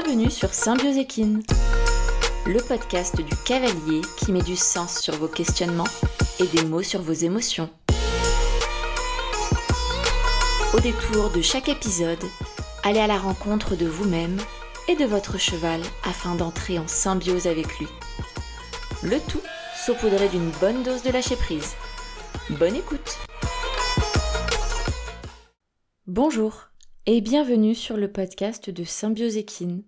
Bienvenue sur Symbioséquine, le podcast du cavalier qui met du sens sur vos questionnements et des mots sur vos émotions. Au détour de chaque épisode, allez à la rencontre de vous-même et de votre cheval afin d'entrer en symbiose avec lui. Le tout saupoudré d'une bonne dose de lâcher prise. Bonne écoute Bonjour et bienvenue sur le podcast de Symbioséquine.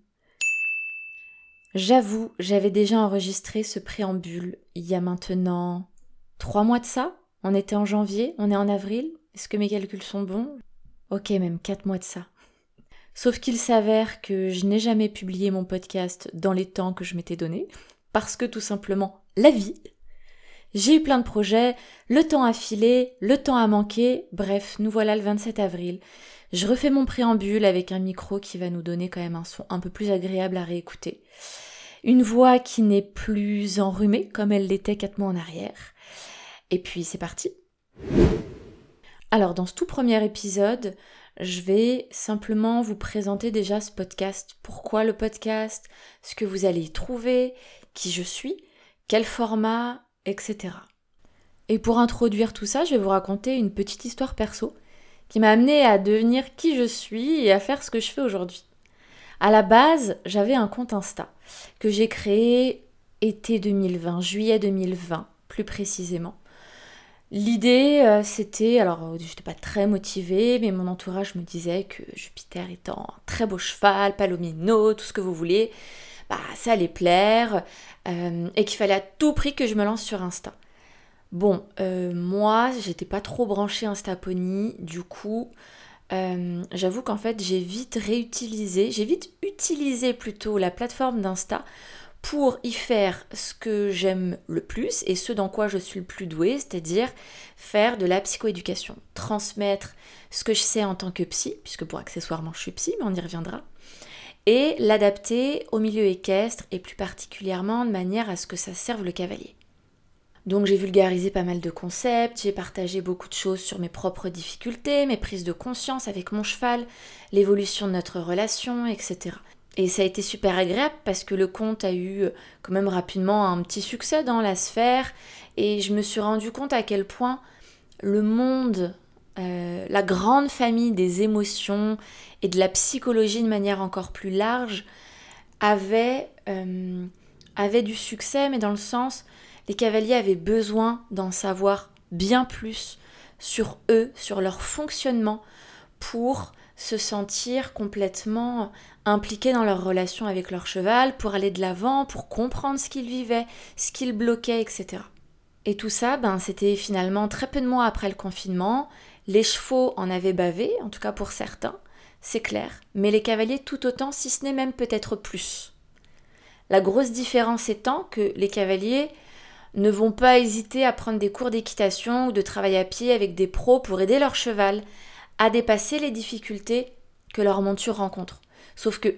J'avoue, j'avais déjà enregistré ce préambule il y a maintenant trois mois de ça. On était en janvier, on est en avril. Est-ce que mes calculs sont bons? Ok, même quatre mois de ça. Sauf qu'il s'avère que je n'ai jamais publié mon podcast dans les temps que je m'étais donné, parce que tout simplement la vie. J'ai eu plein de projets, le temps a filé, le temps a manqué, bref, nous voilà le 27 avril. Je refais mon préambule avec un micro qui va nous donner quand même un son un peu plus agréable à réécouter. Une voix qui n'est plus enrhumée comme elle l'était quatre mois en arrière. Et puis c'est parti. Alors dans ce tout premier épisode, je vais simplement vous présenter déjà ce podcast. Pourquoi le podcast? Ce que vous allez y trouver? Qui je suis? Quel format? Etc. Et pour introduire tout ça, je vais vous raconter une petite histoire perso qui m'a amené à devenir qui je suis et à faire ce que je fais aujourd'hui. À la base, j'avais un compte Insta que j'ai créé été 2020, juillet 2020 plus précisément. L'idée, euh, c'était, alors je n'étais pas très motivée, mais mon entourage me disait que Jupiter étant un très beau cheval, palomino, tout ce que vous voulez, bah ça allait plaire, euh, et qu'il fallait à tout prix que je me lance sur Insta. Bon, euh, moi, j'étais pas trop branchée Instapony, du coup, euh, j'avoue qu'en fait, j'ai vite réutilisé, j'ai vite utilisé plutôt la plateforme d'Insta pour y faire ce que j'aime le plus et ce dans quoi je suis le plus douée, c'est-à-dire faire de la psychoéducation, transmettre ce que je sais en tant que psy, puisque pour accessoirement je suis psy, mais on y reviendra, et l'adapter au milieu équestre et plus particulièrement de manière à ce que ça serve le cavalier. Donc j'ai vulgarisé pas mal de concepts, j'ai partagé beaucoup de choses sur mes propres difficultés, mes prises de conscience avec mon cheval, l'évolution de notre relation, etc. Et ça a été super agréable parce que le conte a eu euh, quand même rapidement un petit succès dans la sphère et je me suis rendu compte à quel point le monde, euh, la grande famille des émotions et de la psychologie de manière encore plus large avait, euh, avait du succès, mais dans le sens les cavaliers avaient besoin d'en savoir bien plus sur eux, sur leur fonctionnement, pour se sentir complètement impliqués dans leur relation avec leur cheval, pour aller de l'avant, pour comprendre ce qu'ils vivaient, ce qu'ils bloquaient, etc. Et tout ça, ben, c'était finalement très peu de mois après le confinement. Les chevaux en avaient bavé, en tout cas pour certains, c'est clair, mais les cavaliers tout autant, si ce n'est même peut-être plus. La grosse différence étant que les cavaliers ne vont pas hésiter à prendre des cours d'équitation ou de travail à pied avec des pros pour aider leur cheval à dépasser les difficultés que leur monture rencontre. Sauf que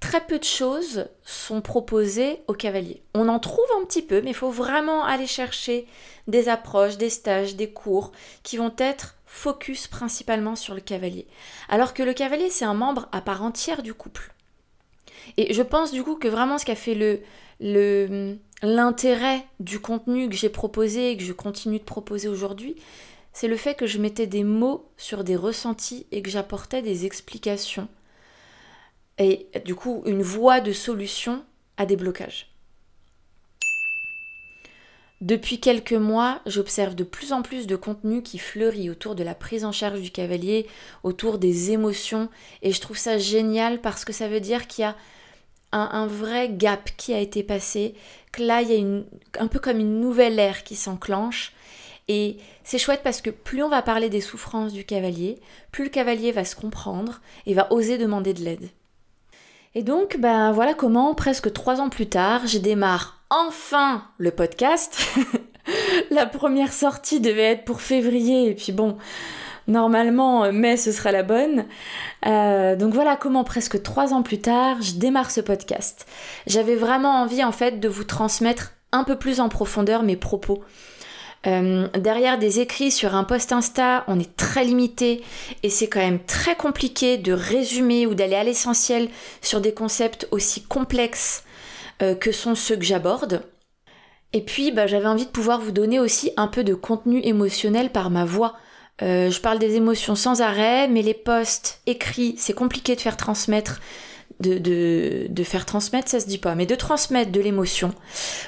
très peu de choses sont proposées aux cavaliers. On en trouve un petit peu, mais il faut vraiment aller chercher des approches, des stages, des cours qui vont être focus principalement sur le cavalier. Alors que le cavalier, c'est un membre à part entière du couple. Et je pense du coup que vraiment ce qui a fait le, le, l'intérêt du contenu que j'ai proposé et que je continue de proposer aujourd'hui, c'est le fait que je mettais des mots sur des ressentis et que j'apportais des explications. Et du coup, une voie de solution à des blocages. Depuis quelques mois, j'observe de plus en plus de contenu qui fleurit autour de la prise en charge du cavalier, autour des émotions, et je trouve ça génial parce que ça veut dire qu'il y a un, vrai gap qui a été passé, que là, il y a un peu comme une nouvelle ère qui s'enclenche. Et c'est chouette parce que plus on va parler des souffrances du cavalier, plus le cavalier va se comprendre et va oser demander de l'aide. Et donc, ben voilà comment, presque trois ans plus tard, je démarre enfin le podcast. la première sortie devait être pour février, et puis bon, Normalement, euh, mai, ce sera la bonne. Euh, donc voilà comment presque trois ans plus tard, je démarre ce podcast. J'avais vraiment envie en fait de vous transmettre un peu plus en profondeur mes propos. Euh, derrière des écrits sur un post Insta, on est très limité et c'est quand même très compliqué de résumer ou d'aller à l'essentiel sur des concepts aussi complexes euh, que sont ceux que j'aborde. Et puis, bah, j'avais envie de pouvoir vous donner aussi un peu de contenu émotionnel par ma voix. Euh, je parle des émotions sans arrêt, mais les posts écrits, c'est compliqué de faire transmettre. De, de, faire transmettre, ça se dit pas, mais de transmettre de l'émotion.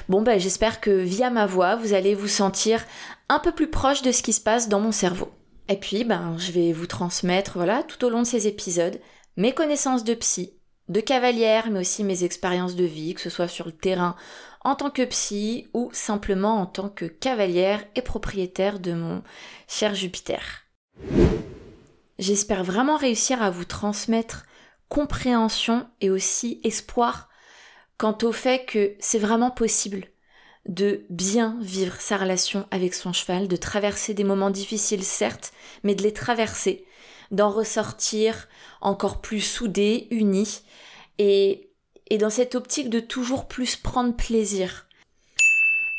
Bon, ben, j'espère que via ma voix, vous allez vous sentir un peu plus proche de ce qui se passe dans mon cerveau. Et puis, ben, je vais vous transmettre, voilà, tout au long de ces épisodes, mes connaissances de psy, de cavalière, mais aussi mes expériences de vie, que ce soit sur le terrain en tant que psy ou simplement en tant que cavalière et propriétaire de mon cher Jupiter. J'espère vraiment réussir à vous transmettre compréhension et aussi espoir quant au fait que c'est vraiment possible de bien vivre sa relation avec son cheval, de traverser des moments difficiles certes, mais de les traverser, d'en ressortir encore plus soudés, unis, et, et dans cette optique de toujours plus prendre plaisir.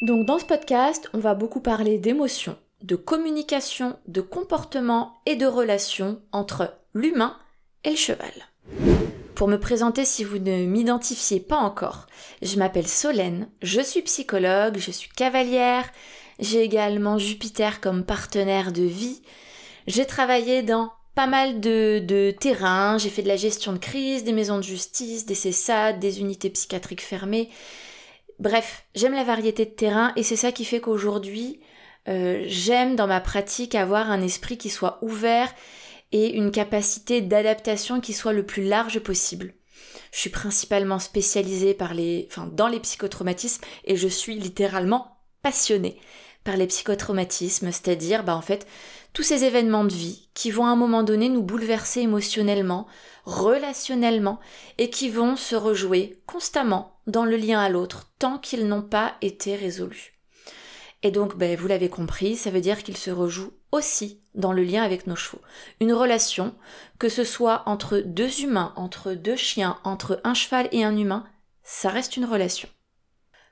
Donc dans ce podcast, on va beaucoup parler d'émotions, de communication, de comportement et de relations entre l'humain et le cheval. Pour me présenter si vous ne m'identifiez pas encore, je m'appelle Solène, je suis psychologue, je suis cavalière, j'ai également Jupiter comme partenaire de vie. J'ai travaillé dans pas mal de, de terrains, j'ai fait de la gestion de crise, des maisons de justice, des CESAD, des unités psychiatriques fermées. Bref, j'aime la variété de terrains et c'est ça qui fait qu'aujourd'hui, euh, j'aime dans ma pratique avoir un esprit qui soit ouvert et une capacité d'adaptation qui soit le plus large possible. Je suis principalement spécialisée les, dans les psychotraumatismes et je suis littéralement passionnée par les psychotraumatismes, c'est-à-dire bah, en fait tous ces événements de vie qui vont à un moment donné nous bouleverser émotionnellement, relationnellement et qui vont se rejouer constamment dans le lien à l'autre tant qu'ils n'ont pas été résolus. Et donc, ben, vous l'avez compris, ça veut dire qu'ils se rejouent aussi dans le lien avec nos chevaux. Une relation, que ce soit entre deux humains, entre deux chiens, entre un cheval et un humain, ça reste une relation.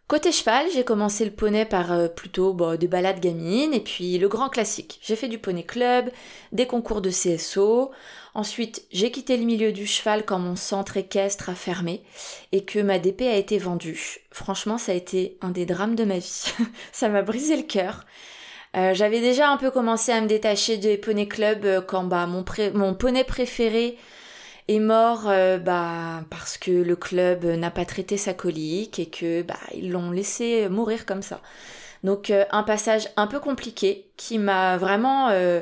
Côté cheval, j'ai commencé le poney par euh, plutôt bah, des balades gamines et puis le grand classique. J'ai fait du poney club, des concours de CSO. Ensuite, j'ai quitté le milieu du cheval quand mon centre équestre a fermé et que ma DP a été vendue. Franchement, ça a été un des drames de ma vie. ça m'a brisé le cœur. Euh, j'avais déjà un peu commencé à me détacher des poney club euh, quand bah, mon, mon poney préféré est mort euh, bah, parce que le club n'a pas traité sa colique et que bah, ils l'ont laissé mourir comme ça. Donc euh, un passage un peu compliqué qui m'a vraiment euh,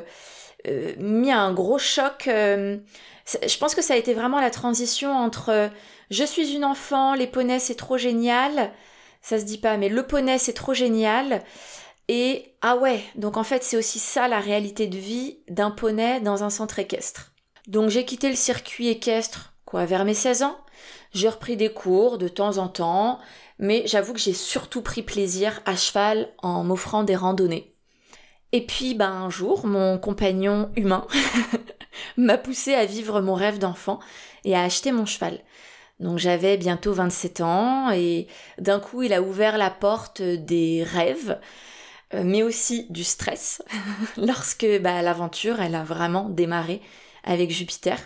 mis un gros choc. je pense que ça a été vraiment la transition entre je suis une enfant, les poneys c'est trop génial, ça se dit pas, mais le poney c'est trop génial. Et ah ouais, donc en fait c'est aussi ça la réalité de vie d'un poney dans un centre équestre. Donc j'ai quitté le circuit équestre, quoi, vers mes 16 ans. J'ai repris des cours de temps en temps, mais j'avoue que j'ai surtout pris plaisir à cheval en m'offrant des randonnées. Et puis, ben, un jour, mon compagnon humain m'a poussé à vivre mon rêve d'enfant et à acheter mon cheval. Donc j'avais bientôt 27 ans et d'un coup il a ouvert la porte des rêves, euh, mais aussi du stress, lorsque bah, l'aventure elle a vraiment démarré avec Jupiter.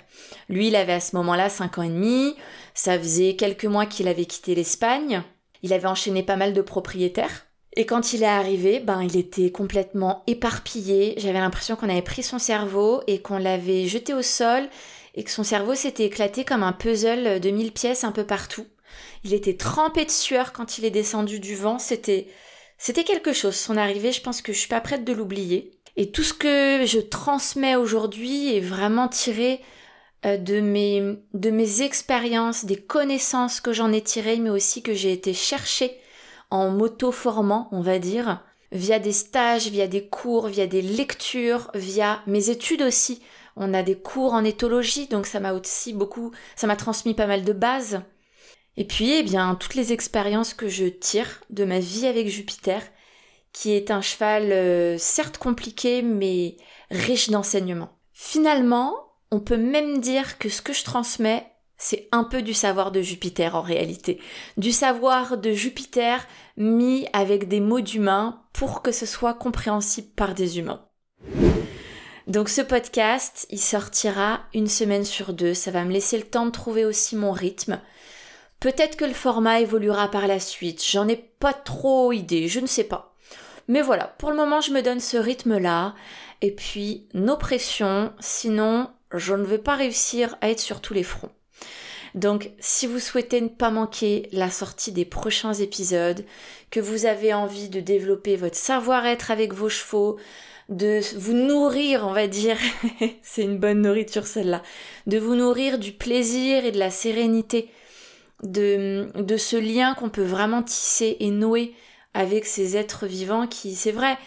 Lui, il avait à ce moment-là 5 ans et demi, ça faisait quelques mois qu'il avait quitté l'Espagne, il avait enchaîné pas mal de propriétaires. Et quand il est arrivé, ben il était complètement éparpillé. J'avais l'impression qu'on avait pris son cerveau et qu'on l'avait jeté au sol et que son cerveau s'était éclaté comme un puzzle de mille pièces un peu partout. Il était trempé de sueur quand il est descendu du vent. C'était c'était quelque chose. Son arrivée, je pense que je suis pas prête de l'oublier. Et tout ce que je transmets aujourd'hui est vraiment tiré euh, de mes, de mes expériences, des connaissances que j'en ai tirées, mais aussi que j'ai été chercher en m'auto-formant, on va dire, via des stages, via des cours, via des lectures, via mes études aussi. On a des cours en éthologie, donc ça m'a aussi beaucoup, ça m'a transmis pas mal de bases. Et puis, eh bien, toutes les expériences que je tire de ma vie avec Jupiter, qui est un cheval euh, certes compliqué mais riche d'enseignements. Finalement, on peut même dire que ce que je transmets, c'est un peu du savoir de Jupiter en réalité. Du savoir de Jupiter mis avec des mots d'humains pour que ce soit compréhensible par des humains. Donc ce podcast, il sortira une semaine sur deux. Ça va me laisser le temps de trouver aussi mon rythme. Peut-être que le format évoluera par la suite. J'en ai pas trop idée, je ne sais pas. Mais voilà, pour le moment, je me donne ce rythme-là. Et puis, nos pressions, sinon, je ne vais pas réussir à être sur tous les fronts. Donc, si vous souhaitez ne pas manquer la sortie des prochains épisodes, que vous avez envie de développer votre savoir-être avec vos chevaux, de vous nourrir, on va dire, c'est une bonne nourriture celle-là, de vous nourrir du plaisir et de la sérénité, de, de ce lien qu'on peut vraiment tisser et nouer avec ces êtres vivants qui, c'est vrai,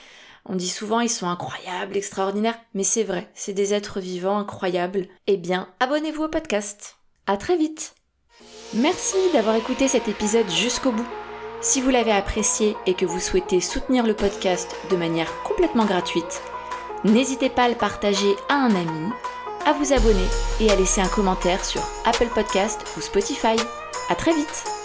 on dit souvent ils sont incroyables, extraordinaires, mais c'est vrai, c'est des êtres vivants incroyables. Eh bien, abonnez-vous au podcast. À très vite. Merci d'avoir écouté cet épisode jusqu'au bout. Si vous l'avez apprécié et que vous souhaitez soutenir le podcast de manière complètement gratuite, n'hésitez pas à le partager à un ami, à vous abonner et à laisser un commentaire sur Apple Podcast ou Spotify. À très vite